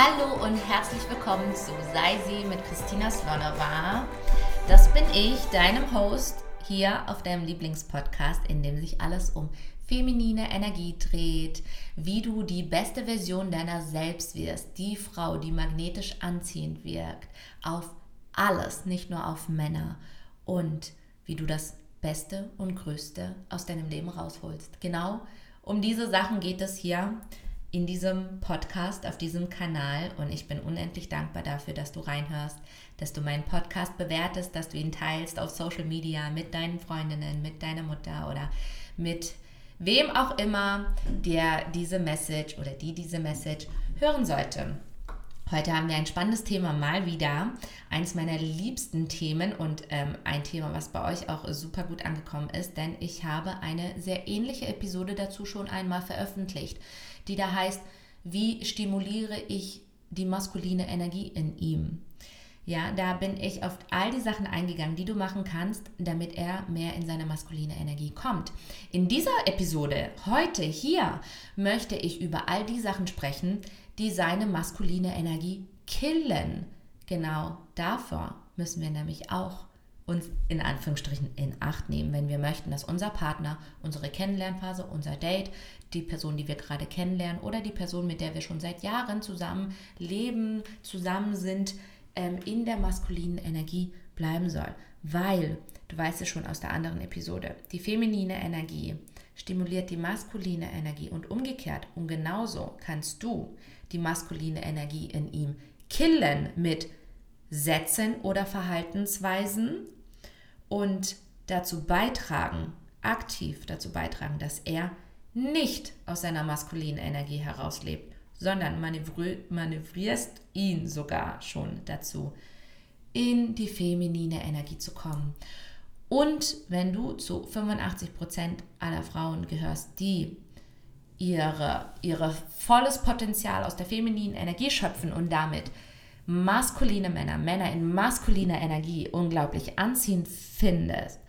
Hallo und herzlich willkommen zu Sei sie mit Christina Slonova. Das bin ich, deinem Host hier auf deinem Lieblingspodcast, in dem sich alles um feminine Energie dreht, wie du die beste Version deiner selbst wirst, die Frau, die magnetisch anziehend wirkt, auf alles, nicht nur auf Männer und wie du das Beste und Größte aus deinem Leben rausholst. Genau um diese Sachen geht es hier in diesem Podcast, auf diesem Kanal und ich bin unendlich dankbar dafür, dass du reinhörst, dass du meinen Podcast bewertest, dass du ihn teilst auf Social Media mit deinen Freundinnen, mit deiner Mutter oder mit wem auch immer, der diese Message oder die diese Message hören sollte. Heute haben wir ein spannendes Thema mal wieder. Eines meiner liebsten Themen und ähm, ein Thema, was bei euch auch super gut angekommen ist, denn ich habe eine sehr ähnliche Episode dazu schon einmal veröffentlicht, die da heißt, wie stimuliere ich die maskuline Energie in ihm? Ja, da bin ich auf all die Sachen eingegangen, die du machen kannst, damit er mehr in seine maskuline Energie kommt. In dieser Episode, heute hier, möchte ich über all die Sachen sprechen, die seine maskuline Energie killen. Genau davor müssen wir nämlich auch uns in Anführungsstrichen in Acht nehmen, wenn wir möchten, dass unser Partner, unsere Kennenlernphase, unser Date, die Person, die wir gerade kennenlernen oder die Person, mit der wir schon seit Jahren zusammen leben, zusammen sind, ähm, in der maskulinen Energie bleiben soll. Weil, du weißt es schon aus der anderen Episode, die feminine Energie stimuliert die maskuline Energie und umgekehrt. Und genauso kannst du die maskuline Energie in ihm killen mit Sätzen oder Verhaltensweisen und dazu beitragen, aktiv dazu beitragen, dass er nicht aus seiner maskulinen Energie herauslebt, sondern manövri manövrierst ihn sogar schon dazu, in die feminine Energie zu kommen. Und wenn du zu 85 Prozent aller Frauen gehörst, die ihre, ihre volles Potenzial aus der femininen Energie schöpfen und damit maskuline Männer, Männer in maskuliner Energie unglaublich anziehend findest,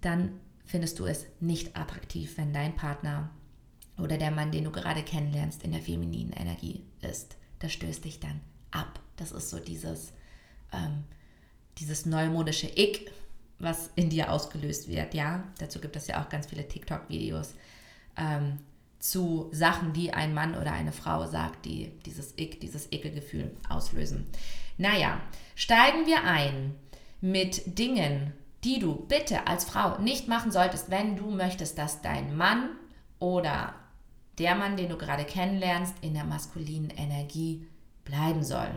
dann findest du es nicht attraktiv, wenn dein Partner oder der Mann, den du gerade kennenlernst, in der femininen Energie ist. Das stößt dich dann ab. Das ist so dieses, ähm, dieses neumodische Ich, was in dir ausgelöst wird. Ja, dazu gibt es ja auch ganz viele TikTok-Videos. Ähm, zu Sachen, die ein Mann oder eine Frau sagt, die dieses Ick, dieses Ekelgefühl auslösen. Naja, steigen wir ein mit Dingen, die du bitte als Frau nicht machen solltest, wenn du möchtest, dass dein Mann oder der Mann, den du gerade kennenlernst, in der maskulinen Energie bleiben soll.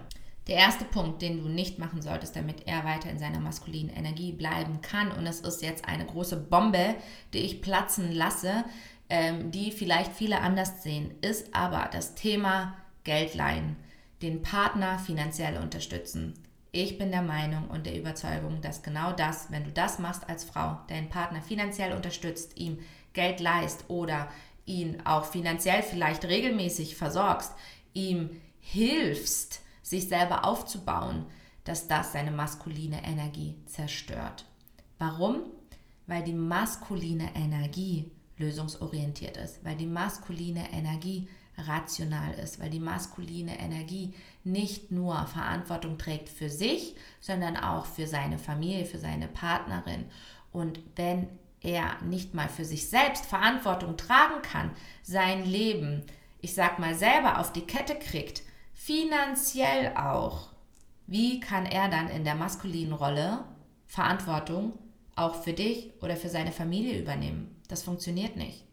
Der erste Punkt, den du nicht machen solltest, damit er weiter in seiner maskulinen Energie bleiben kann, und es ist jetzt eine große Bombe, die ich platzen lasse, ähm, die vielleicht viele anders sehen, ist aber das Thema Geld leihen, den Partner finanziell unterstützen. Ich bin der Meinung und der Überzeugung, dass genau das, wenn du das machst als Frau, deinen Partner finanziell unterstützt, ihm Geld leist oder ihn auch finanziell vielleicht regelmäßig versorgst, ihm hilfst, sich selber aufzubauen, dass das seine maskuline Energie zerstört. Warum? Weil die maskuline Energie lösungsorientiert ist, weil die maskuline Energie rational ist, weil die maskuline Energie nicht nur Verantwortung trägt für sich, sondern auch für seine Familie, für seine Partnerin. Und wenn er nicht mal für sich selbst Verantwortung tragen kann, sein Leben, ich sag mal, selber auf die Kette kriegt, finanziell auch, wie kann er dann in der maskulinen Rolle Verantwortung auch für dich oder für seine Familie übernehmen? Das funktioniert nicht.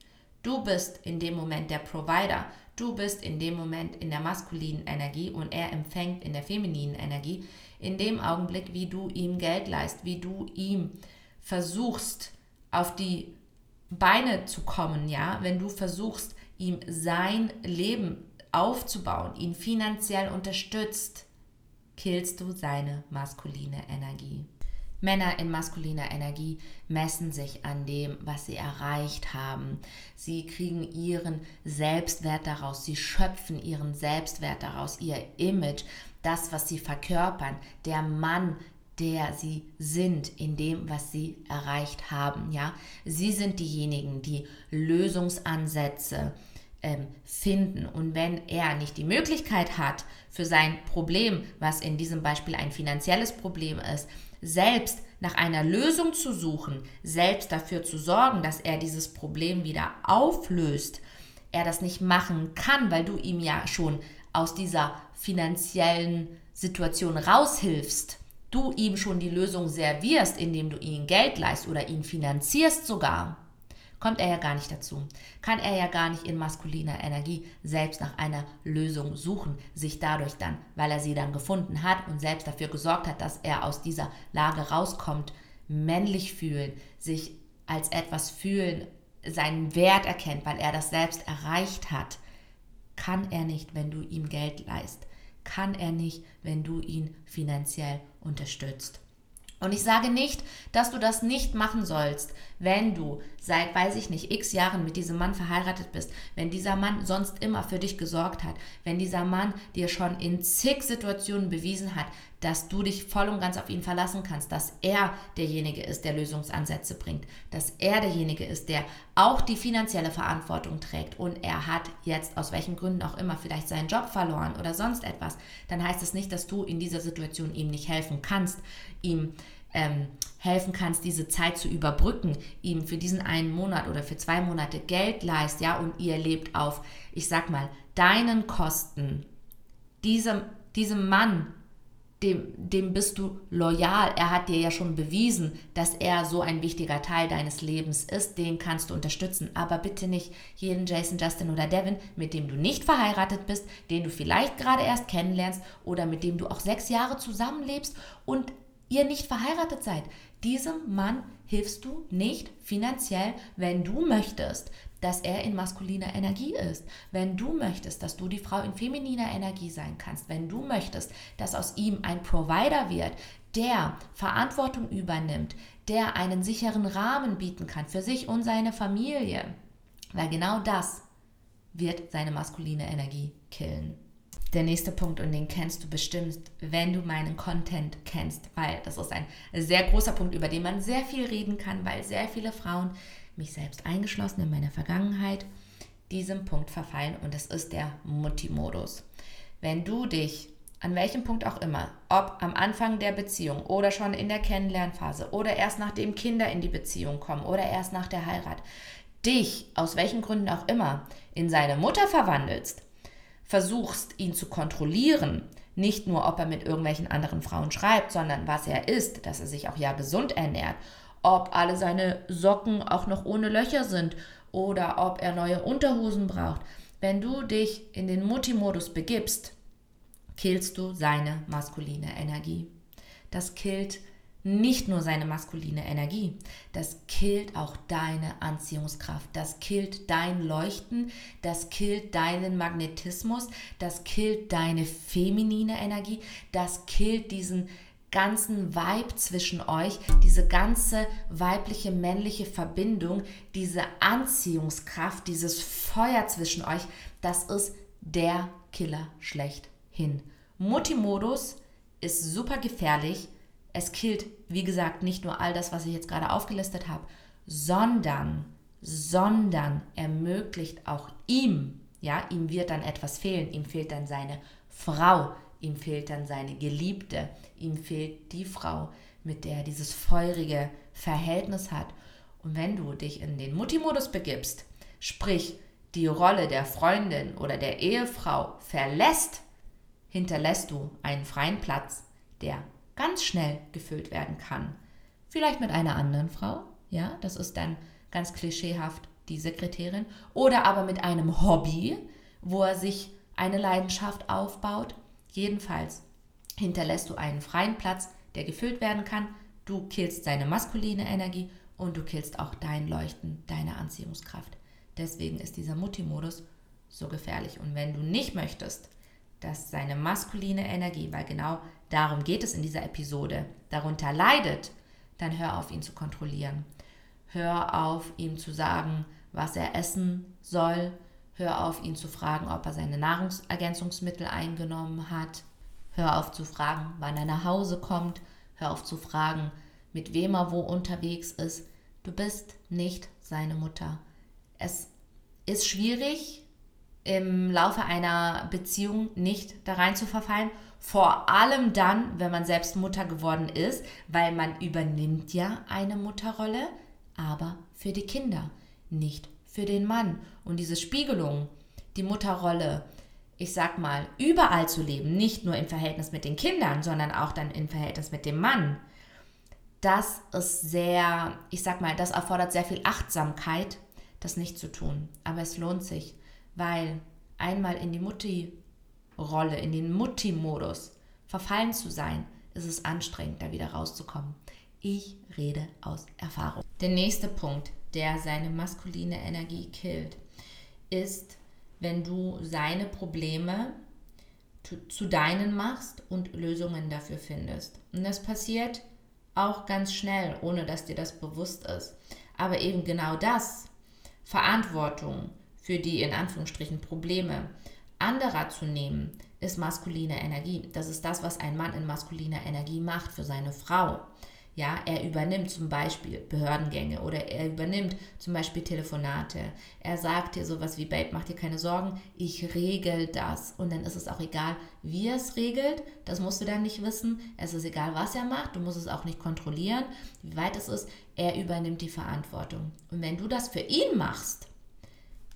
Du bist in dem Moment der Provider. Du bist in dem Moment in der maskulinen Energie und er empfängt in der femininen Energie. In dem Augenblick, wie du ihm Geld leist, wie du ihm versuchst, auf die Beine zu kommen, ja, wenn du versuchst, ihm sein Leben aufzubauen, ihn finanziell unterstützt, killst du seine maskuline Energie. Männer in maskuliner Energie messen sich an dem, was sie erreicht haben. Sie kriegen ihren Selbstwert daraus, sie schöpfen ihren Selbstwert daraus, ihr Image, das, was sie verkörpern, der Mann, der sie sind in dem, was sie erreicht haben. Ja, sie sind diejenigen, die Lösungsansätze ähm, finden. Und wenn er nicht die Möglichkeit hat, für sein Problem, was in diesem Beispiel ein finanzielles Problem ist, selbst nach einer Lösung zu suchen, selbst dafür zu sorgen, dass er dieses Problem wieder auflöst, er das nicht machen kann, weil du ihm ja schon aus dieser finanziellen Situation raushilfst, du ihm schon die Lösung servierst, indem du ihm Geld leist oder ihn finanzierst sogar, kommt er ja gar nicht dazu. Kann er ja gar nicht in maskuliner Energie selbst nach einer Lösung suchen, sich dadurch dann, weil er sie dann gefunden hat und selbst dafür gesorgt hat, dass er aus dieser Lage rauskommt, männlich fühlen, sich als etwas fühlen, seinen Wert erkennt, weil er das selbst erreicht hat, kann er nicht, wenn du ihm Geld leist. Kann er nicht, wenn du ihn finanziell unterstützt. Und ich sage nicht, dass du das nicht machen sollst, wenn du seit, weiß ich nicht, x Jahren mit diesem Mann verheiratet bist, wenn dieser Mann sonst immer für dich gesorgt hat, wenn dieser Mann dir schon in zig Situationen bewiesen hat, dass du dich voll und ganz auf ihn verlassen kannst, dass er derjenige ist, der Lösungsansätze bringt, dass er derjenige ist, der auch die finanzielle Verantwortung trägt und er hat jetzt aus welchen Gründen auch immer vielleicht seinen Job verloren oder sonst etwas, dann heißt es nicht, dass du in dieser Situation ihm nicht helfen kannst, ihm ähm, helfen kannst, diese Zeit zu überbrücken, ihm für diesen einen Monat oder für zwei Monate Geld leist, ja, und ihr lebt auf, ich sag mal, deinen Kosten. Diesem, diesem Mann dem, dem bist du loyal. Er hat dir ja schon bewiesen, dass er so ein wichtiger Teil deines Lebens ist. Den kannst du unterstützen. Aber bitte nicht jeden Jason, Justin oder Devin, mit dem du nicht verheiratet bist, den du vielleicht gerade erst kennenlernst oder mit dem du auch sechs Jahre zusammenlebst und ihr nicht verheiratet seid. Diesem Mann hilfst du nicht finanziell, wenn du möchtest, dass er in maskuliner Energie ist. Wenn du möchtest, dass du die Frau in femininer Energie sein kannst, wenn du möchtest, dass aus ihm ein Provider wird, der Verantwortung übernimmt, der einen sicheren Rahmen bieten kann für sich und seine Familie, weil genau das wird seine maskuline Energie killen. Der nächste Punkt, und den kennst du bestimmt, wenn du meinen Content kennst, weil das ist ein sehr großer Punkt, über den man sehr viel reden kann, weil sehr viele Frauen mich selbst eingeschlossen in meiner Vergangenheit, diesem Punkt verfallen und das ist der Mutti-Modus. Wenn du dich an welchem Punkt auch immer, ob am Anfang der Beziehung oder schon in der Kennenlernphase oder erst nachdem Kinder in die Beziehung kommen oder erst nach der Heirat, dich aus welchen Gründen auch immer in seine Mutter verwandelst, versuchst ihn zu kontrollieren, nicht nur ob er mit irgendwelchen anderen Frauen schreibt, sondern was er isst, dass er sich auch ja gesund ernährt ob alle seine Socken auch noch ohne Löcher sind oder ob er neue Unterhosen braucht. Wenn du dich in den Mutti-Modus begibst, killst du seine maskuline Energie. Das killt nicht nur seine maskuline Energie, das killt auch deine Anziehungskraft, das killt dein Leuchten, das killt deinen Magnetismus, das killt deine feminine Energie, das killt diesen ganzen Vibe zwischen euch, diese ganze weibliche, männliche Verbindung, diese Anziehungskraft, dieses Feuer zwischen euch, das ist der Killer schlechthin. Mutti-Modus ist super gefährlich. Es killt, wie gesagt, nicht nur all das, was ich jetzt gerade aufgelistet habe, sondern, sondern ermöglicht auch ihm, ja, ihm wird dann etwas fehlen. Ihm fehlt dann seine Frau, ihm fehlt dann seine Geliebte, ihm fehlt die Frau, mit der er dieses feurige Verhältnis hat. Und wenn du dich in den Mutti-Modus begibst, sprich die Rolle der Freundin oder der Ehefrau verlässt, hinterlässt du einen freien Platz, der ganz schnell gefüllt werden kann. Vielleicht mit einer anderen Frau, ja, das ist dann ganz klischeehaft die Sekretärin, oder aber mit einem Hobby, wo er sich eine Leidenschaft aufbaut, Jedenfalls hinterlässt du einen freien Platz, der gefüllt werden kann. Du killst seine maskuline Energie und du killst auch dein Leuchten, deine Anziehungskraft. Deswegen ist dieser Mutti-Modus so gefährlich. Und wenn du nicht möchtest, dass seine maskuline Energie, weil genau darum geht es in dieser Episode, darunter leidet, dann hör auf, ihn zu kontrollieren. Hör auf, ihm zu sagen, was er essen soll, Hör auf, ihn zu fragen, ob er seine Nahrungsergänzungsmittel eingenommen hat. Hör auf zu fragen, wann er nach Hause kommt. Hör auf zu fragen, mit wem er wo unterwegs ist. Du bist nicht seine Mutter. Es ist schwierig, im Laufe einer Beziehung nicht da rein zu verfallen. Vor allem dann, wenn man selbst Mutter geworden ist, weil man übernimmt ja eine Mutterrolle, aber für die Kinder, nicht für den Mann. Und diese Spiegelung, die Mutterrolle, ich sag mal, überall zu leben, nicht nur im Verhältnis mit den Kindern, sondern auch dann im Verhältnis mit dem Mann, das ist sehr, ich sag mal, das erfordert sehr viel Achtsamkeit, das nicht zu tun. Aber es lohnt sich, weil einmal in die Mutti-Rolle, in den Mutti-Modus verfallen zu sein, ist es anstrengend, da wieder rauszukommen. Ich rede aus Erfahrung. Der nächste Punkt, der seine maskuline Energie killt, ist, wenn du seine Probleme zu deinen machst und Lösungen dafür findest. Und das passiert auch ganz schnell, ohne dass dir das bewusst ist. Aber eben genau das, Verantwortung für die in Anführungsstrichen Probleme anderer zu nehmen, ist maskuline Energie. Das ist das, was ein Mann in maskuliner Energie macht für seine Frau. Ja, er übernimmt zum Beispiel Behördengänge oder er übernimmt zum Beispiel Telefonate. Er sagt dir sowas wie, Babe, mach dir keine Sorgen, ich regel das. Und dann ist es auch egal, wie er es regelt. Das musst du dann nicht wissen. Es ist egal, was er macht. Du musst es auch nicht kontrollieren, wie weit es ist. Er übernimmt die Verantwortung. Und wenn du das für ihn machst,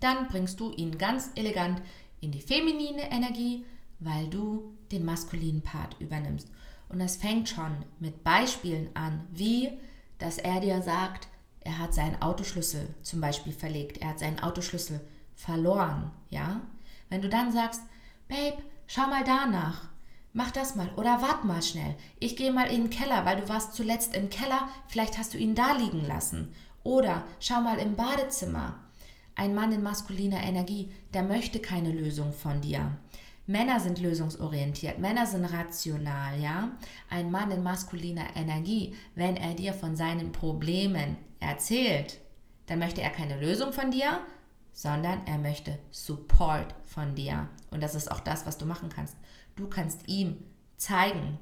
dann bringst du ihn ganz elegant in die feminine Energie, weil du den maskulinen Part übernimmst. Und das fängt schon mit Beispielen an, wie, dass er dir sagt, er hat seinen Autoschlüssel zum Beispiel verlegt, er hat seinen Autoschlüssel verloren, ja. Wenn du dann sagst, Babe, schau mal danach, mach das mal oder wart mal schnell, ich gehe mal in den Keller, weil du warst zuletzt im Keller, vielleicht hast du ihn da liegen lassen. Oder schau mal im Badezimmer. Ein Mann in maskuliner Energie, der möchte keine Lösung von dir. Männer sind lösungsorientiert, Männer sind rational, ja. Ein Mann in maskuliner Energie, wenn er dir von seinen Problemen erzählt, dann möchte er keine Lösung von dir, sondern er möchte Support von dir. Und das ist auch das, was du machen kannst. Du kannst ihm zeigen,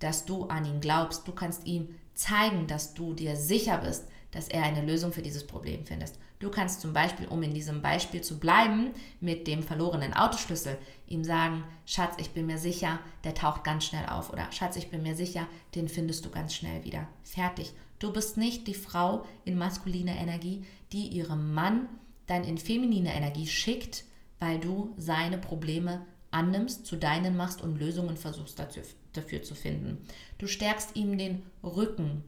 dass du an ihn glaubst. Du kannst ihm zeigen, dass du dir sicher bist, dass er eine Lösung für dieses Problem findest. Du kannst zum Beispiel, um in diesem Beispiel zu bleiben, mit dem verlorenen Autoschlüssel ihm sagen, Schatz, ich bin mir sicher, der taucht ganz schnell auf. Oder Schatz, ich bin mir sicher, den findest du ganz schnell wieder. Fertig. Du bist nicht die Frau in maskuliner Energie, die ihrem Mann dann in feminine Energie schickt, weil du seine Probleme annimmst, zu deinen machst und Lösungen versuchst dafür, dafür zu finden. Du stärkst ihm den Rücken.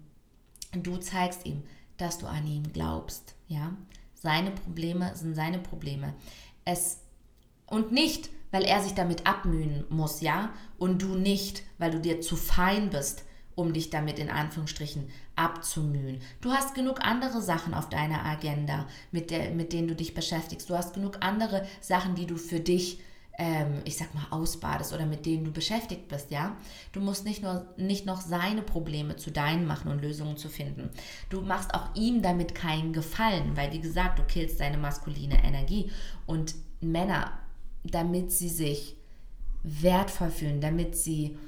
Du zeigst ihm, dass du an ihn glaubst. Ja? Seine Probleme sind seine Probleme. Es und nicht, weil er sich damit abmühen muss, ja? Und du nicht, weil du dir zu fein bist, um dich damit in Anführungsstrichen abzumühen. Du hast genug andere Sachen auf deiner Agenda, mit, der, mit denen du dich beschäftigst. Du hast genug andere Sachen, die du für dich ähm, ich sag mal, ausbadest oder mit denen du beschäftigt bist, ja. Du musst nicht nur nicht noch seine Probleme zu deinen machen und Lösungen zu finden. Du machst auch ihm damit keinen Gefallen, weil wie gesagt, du killst seine maskuline Energie und Männer, damit sie sich wertvoll fühlen, damit sie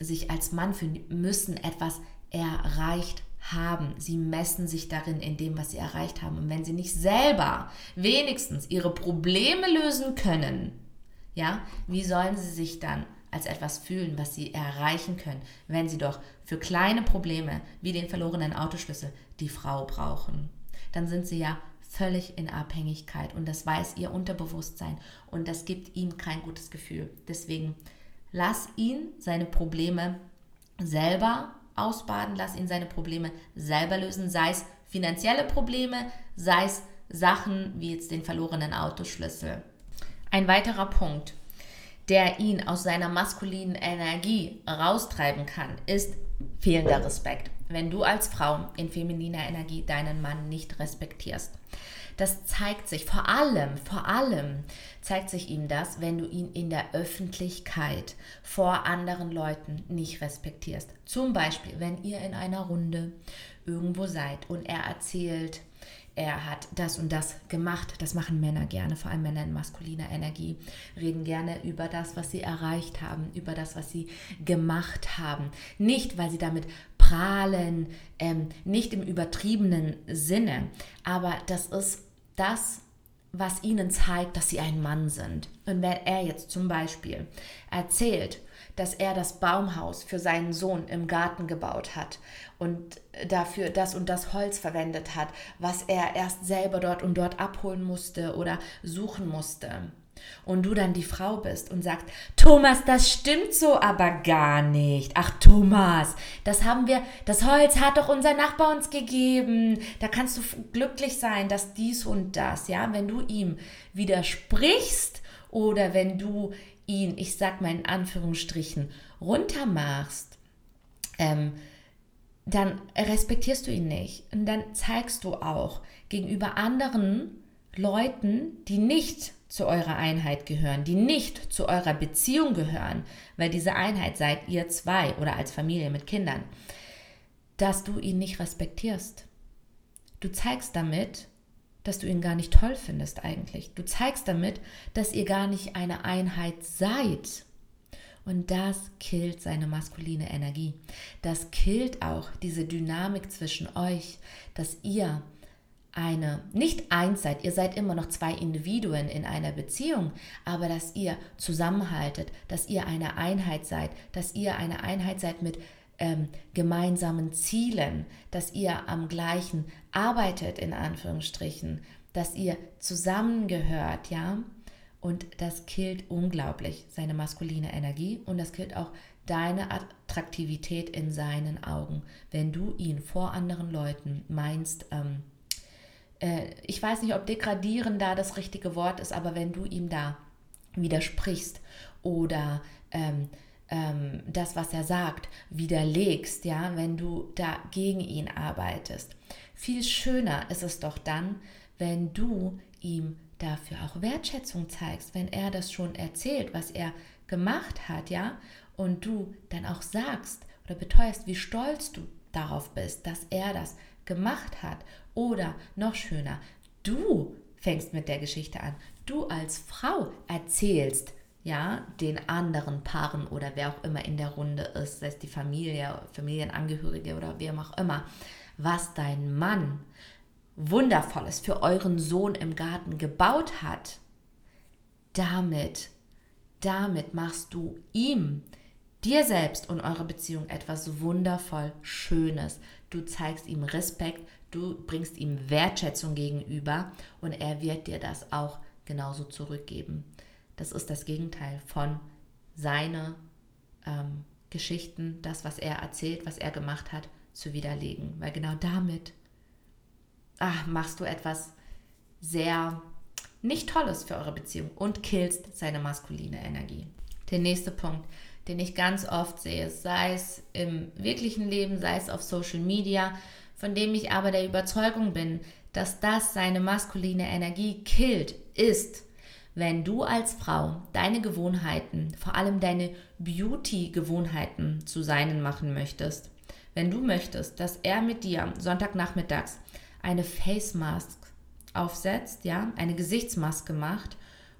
sich als Mann fühlen, müssen etwas erreicht haben. Sie messen sich darin in dem, was sie erreicht haben. Und wenn sie nicht selber wenigstens ihre Probleme lösen können, ja, wie sollen sie sich dann als etwas fühlen, was sie erreichen können, wenn sie doch für kleine Probleme wie den verlorenen Autoschlüssel die Frau brauchen? Dann sind sie ja völlig in Abhängigkeit und das weiß ihr Unterbewusstsein und das gibt ihm kein gutes Gefühl. Deswegen lass ihn seine Probleme selber ausbaden, lass ihn seine Probleme selber lösen, sei es finanzielle Probleme, sei es Sachen wie jetzt den verlorenen Autoschlüssel. Ein weiterer Punkt, der ihn aus seiner maskulinen Energie raustreiben kann, ist fehlender Respekt. Wenn du als Frau in femininer Energie deinen Mann nicht respektierst. Das zeigt sich vor allem, vor allem zeigt sich ihm das, wenn du ihn in der Öffentlichkeit vor anderen Leuten nicht respektierst. Zum Beispiel, wenn ihr in einer Runde irgendwo seid und er erzählt, er hat das und das gemacht. Das machen Männer gerne, vor allem Männer in maskuliner Energie, reden gerne über das, was sie erreicht haben, über das, was sie gemacht haben. Nicht, weil sie damit prahlen, ähm, nicht im übertriebenen Sinne, aber das ist das, was ihnen zeigt, dass sie ein Mann sind. Und wenn er jetzt zum Beispiel erzählt, dass er das Baumhaus für seinen Sohn im Garten gebaut hat und dafür das und das Holz verwendet hat, was er erst selber dort und dort abholen musste oder suchen musste. Und du dann die Frau bist und sagst, Thomas, das stimmt so aber gar nicht. Ach Thomas, das haben wir, das Holz hat doch unser Nachbar uns gegeben. Da kannst du glücklich sein, dass dies und das, ja, wenn du ihm widersprichst oder wenn du ihn, ich sag mal in Anführungsstrichen, runtermachst, ähm, dann respektierst du ihn nicht. Und dann zeigst du auch gegenüber anderen Leuten, die nicht zu eurer Einheit gehören, die nicht zu eurer Beziehung gehören, weil diese Einheit seid ihr zwei oder als Familie mit Kindern, dass du ihn nicht respektierst. Du zeigst damit, dass du ihn gar nicht toll findest eigentlich. Du zeigst damit, dass ihr gar nicht eine Einheit seid. Und das killt seine maskuline Energie. Das killt auch diese Dynamik zwischen euch, dass ihr eine, nicht eins seid, ihr seid immer noch zwei Individuen in einer Beziehung, aber dass ihr zusammenhaltet, dass ihr eine Einheit seid, dass ihr eine Einheit seid mit ähm, gemeinsamen Zielen, dass ihr am gleichen arbeitet, in Anführungsstrichen, dass ihr zusammengehört, ja. Und das killt unglaublich seine maskuline Energie und das killt auch deine Attraktivität in seinen Augen, wenn du ihn vor anderen Leuten meinst, ähm, äh, ich weiß nicht, ob degradieren da das richtige Wort ist, aber wenn du ihm da widersprichst oder ähm, ähm, das, was er sagt, widerlegst, ja, wenn du da gegen ihn arbeitest. Viel schöner ist es doch dann, wenn du ihm dafür auch Wertschätzung zeigst, wenn er das schon erzählt, was er gemacht hat, ja, und du dann auch sagst oder beteuerst, wie stolz du darauf bist, dass er das gemacht hat. Oder noch schöner, du fängst mit der Geschichte an. Du als Frau erzählst, ja, den anderen Paaren oder wer auch immer in der Runde ist, sei es die Familie, Familienangehörige oder wem auch immer, was dein Mann Wundervolles für euren Sohn im Garten gebaut hat. Damit, damit machst du ihm, dir selbst und eurer Beziehung etwas wundervoll Schönes. Du zeigst ihm Respekt, du bringst ihm Wertschätzung gegenüber und er wird dir das auch genauso zurückgeben. Das ist das Gegenteil von seine ähm, Geschichten, das, was er erzählt, was er gemacht hat, zu widerlegen. Weil genau damit ach, machst du etwas sehr nicht Tolles für eure Beziehung und killst seine maskuline Energie. Der nächste Punkt, den ich ganz oft sehe, sei es im wirklichen Leben, sei es auf Social Media, von dem ich aber der Überzeugung bin, dass das seine maskuline Energie killt, ist, wenn du als Frau deine Gewohnheiten, vor allem deine Beauty-Gewohnheiten zu seinen machen möchtest, wenn du möchtest, dass er mit dir Sonntagnachmittags eine Face Mask aufsetzt, ja, eine Gesichtsmaske macht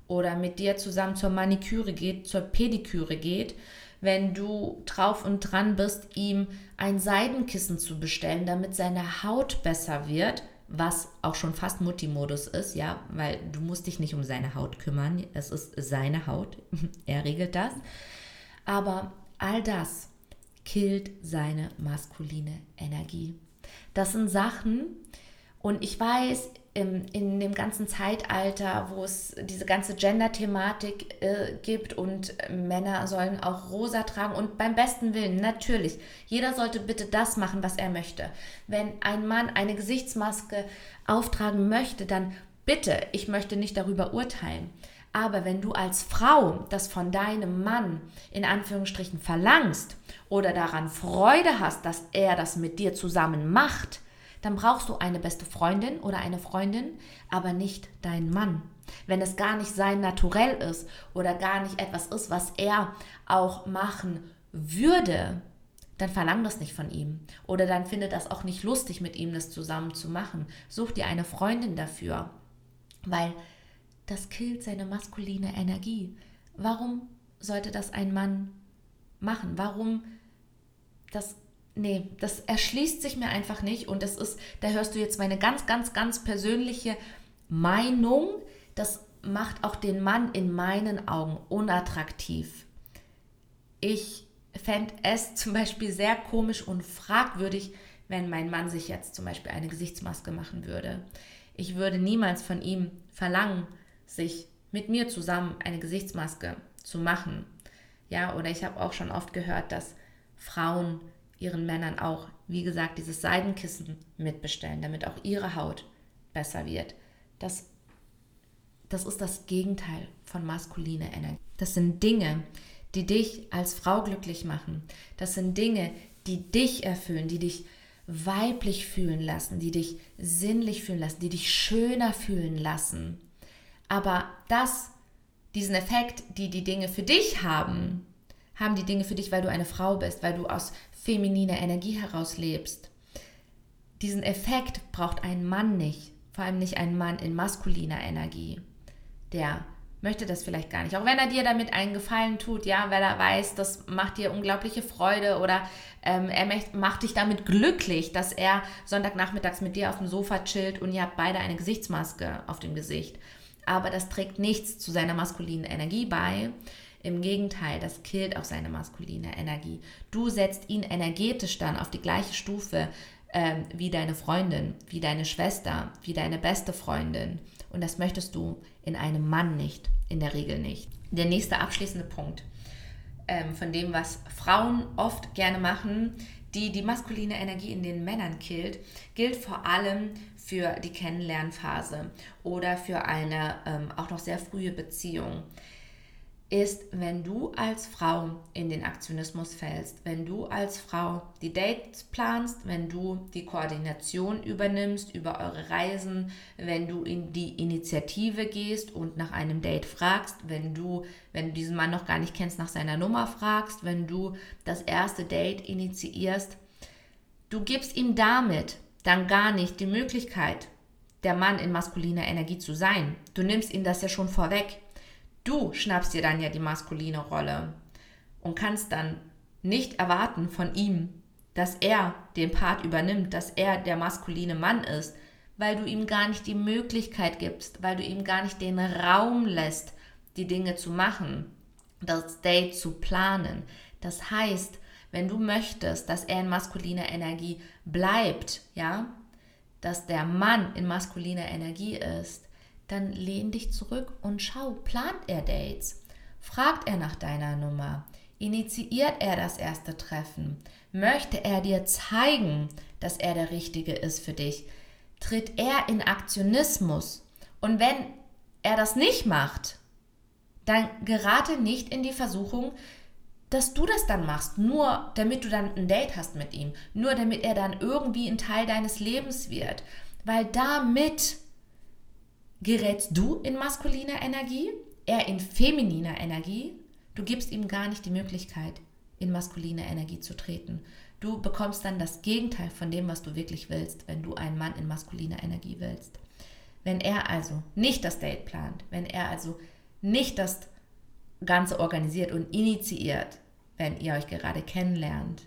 oder mit dir zusammen zur Maniküre geht, zur Pediküre geht, wenn du drauf und dran bist, ihm ein Seidenkissen zu bestellen, damit seine Haut besser wird, was auch schon fast Mutti-Modus ist, ja, weil du musst dich nicht um seine Haut kümmern, es ist seine Haut, er regelt das. Aber all das killt seine maskuline Energie. Das sind Sachen, und ich weiß, in, in dem ganzen Zeitalter, wo es diese ganze Gender-Thematik äh, gibt und Männer sollen auch rosa tragen und beim besten Willen, natürlich, jeder sollte bitte das machen, was er möchte. Wenn ein Mann eine Gesichtsmaske auftragen möchte, dann bitte, ich möchte nicht darüber urteilen. Aber wenn du als Frau das von deinem Mann in Anführungsstrichen verlangst oder daran Freude hast, dass er das mit dir zusammen macht, dann brauchst du eine beste Freundin oder eine Freundin, aber nicht deinen Mann. Wenn es gar nicht sein Naturell ist oder gar nicht etwas ist, was er auch machen würde, dann verlang das nicht von ihm. Oder dann finde das auch nicht lustig, mit ihm das zusammen zu machen. Such dir eine Freundin dafür, weil das killt seine maskuline Energie. Warum sollte das ein Mann machen? Warum das nee, das erschließt sich mir einfach nicht und das ist, da hörst du jetzt meine ganz, ganz, ganz persönliche Meinung, das macht auch den Mann in meinen Augen unattraktiv. Ich fände es zum Beispiel sehr komisch und fragwürdig, wenn mein Mann sich jetzt zum Beispiel eine Gesichtsmaske machen würde. Ich würde niemals von ihm verlangen, sich mit mir zusammen eine Gesichtsmaske zu machen. Ja, oder ich habe auch schon oft gehört, dass Frauen ihren Männern auch, wie gesagt, dieses Seidenkissen mitbestellen, damit auch ihre Haut besser wird. Das, das ist das Gegenteil von maskuliner Energie. Das sind Dinge, die dich als Frau glücklich machen. Das sind Dinge, die dich erfüllen, die dich weiblich fühlen lassen, die dich sinnlich fühlen lassen, die dich schöner fühlen lassen. Aber das, diesen Effekt, die die Dinge für dich haben, haben die Dinge für dich, weil du eine Frau bist, weil du aus femininer Energie heraus lebst. Diesen Effekt braucht ein Mann nicht, vor allem nicht ein Mann in maskuliner Energie, der möchte das vielleicht gar nicht. Auch wenn er dir damit einen Gefallen tut, ja, weil er weiß, das macht dir unglaubliche Freude oder ähm, er macht dich damit glücklich, dass er Sonntagnachmittags mit dir auf dem Sofa chillt und ihr habt beide eine Gesichtsmaske auf dem Gesicht. Aber das trägt nichts zu seiner maskulinen Energie bei. Im Gegenteil, das killt auch seine maskuline Energie. Du setzt ihn energetisch dann auf die gleiche Stufe ähm, wie deine Freundin, wie deine Schwester, wie deine beste Freundin. Und das möchtest du in einem Mann nicht, in der Regel nicht. Der nächste abschließende Punkt ähm, von dem, was Frauen oft gerne machen, die die maskuline Energie in den Männern killt, gilt vor allem für die Kennenlernphase oder für eine ähm, auch noch sehr frühe Beziehung ist, wenn du als Frau in den Aktionismus fällst, wenn du als Frau die Dates planst, wenn du die Koordination übernimmst über eure Reisen, wenn du in die Initiative gehst und nach einem Date fragst, wenn du, wenn du diesen Mann noch gar nicht kennst, nach seiner Nummer fragst, wenn du das erste Date initiierst, du gibst ihm damit dann gar nicht die Möglichkeit, der Mann in maskuliner Energie zu sein. Du nimmst ihm das ja schon vorweg. Du schnappst dir dann ja die maskuline Rolle und kannst dann nicht erwarten von ihm, dass er den Part übernimmt, dass er der maskuline Mann ist, weil du ihm gar nicht die Möglichkeit gibst, weil du ihm gar nicht den Raum lässt, die Dinge zu machen, das Date zu planen. Das heißt, wenn du möchtest, dass er in maskuliner Energie bleibt, ja, dass der Mann in maskuliner Energie ist, dann lehn dich zurück und schau, plant er Dates? Fragt er nach deiner Nummer? Initiiert er das erste Treffen? Möchte er dir zeigen, dass er der Richtige ist für dich? Tritt er in Aktionismus? Und wenn er das nicht macht, dann gerate nicht in die Versuchung, dass du das dann machst, nur damit du dann ein Date hast mit ihm, nur damit er dann irgendwie ein Teil deines Lebens wird, weil damit gerätst du in maskuliner Energie, er in femininer Energie. Du gibst ihm gar nicht die Möglichkeit, in maskuline Energie zu treten. Du bekommst dann das Gegenteil von dem, was du wirklich willst, wenn du einen Mann in maskuliner Energie willst. Wenn er also nicht das Date plant, wenn er also nicht das Ganze organisiert und initiiert, wenn ihr euch gerade kennenlernt,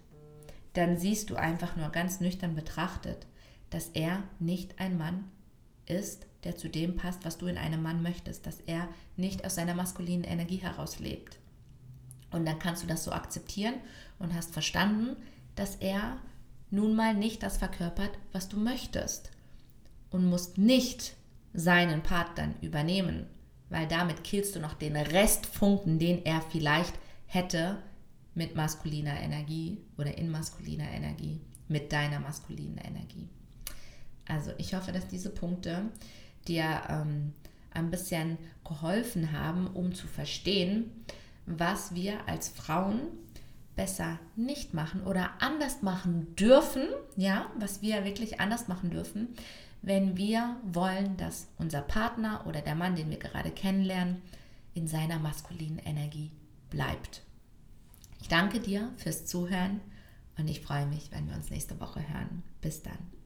dann siehst du einfach nur ganz nüchtern betrachtet, dass er nicht ein Mann ist, der zu dem passt, was du in einem Mann möchtest, dass er nicht aus seiner maskulinen Energie heraus lebt. Und dann kannst du das so akzeptieren und hast verstanden, dass er nun mal nicht das verkörpert, was du möchtest. Und musst nicht seinen Part dann übernehmen, weil damit killst du noch den Restfunken, den er vielleicht hätte mit maskuliner Energie oder in maskuliner Energie, mit deiner maskulinen Energie. Also ich hoffe, dass diese Punkte dir ähm, ein bisschen geholfen haben, um zu verstehen, was wir als Frauen besser nicht machen oder anders machen dürfen, ja, was wir wirklich anders machen dürfen, wenn wir wollen, dass unser Partner oder der Mann, den wir gerade kennenlernen, in seiner maskulinen Energie bleibt. Ich danke dir fürs Zuhören und ich freue mich, wenn wir uns nächste Woche hören. Bis dann.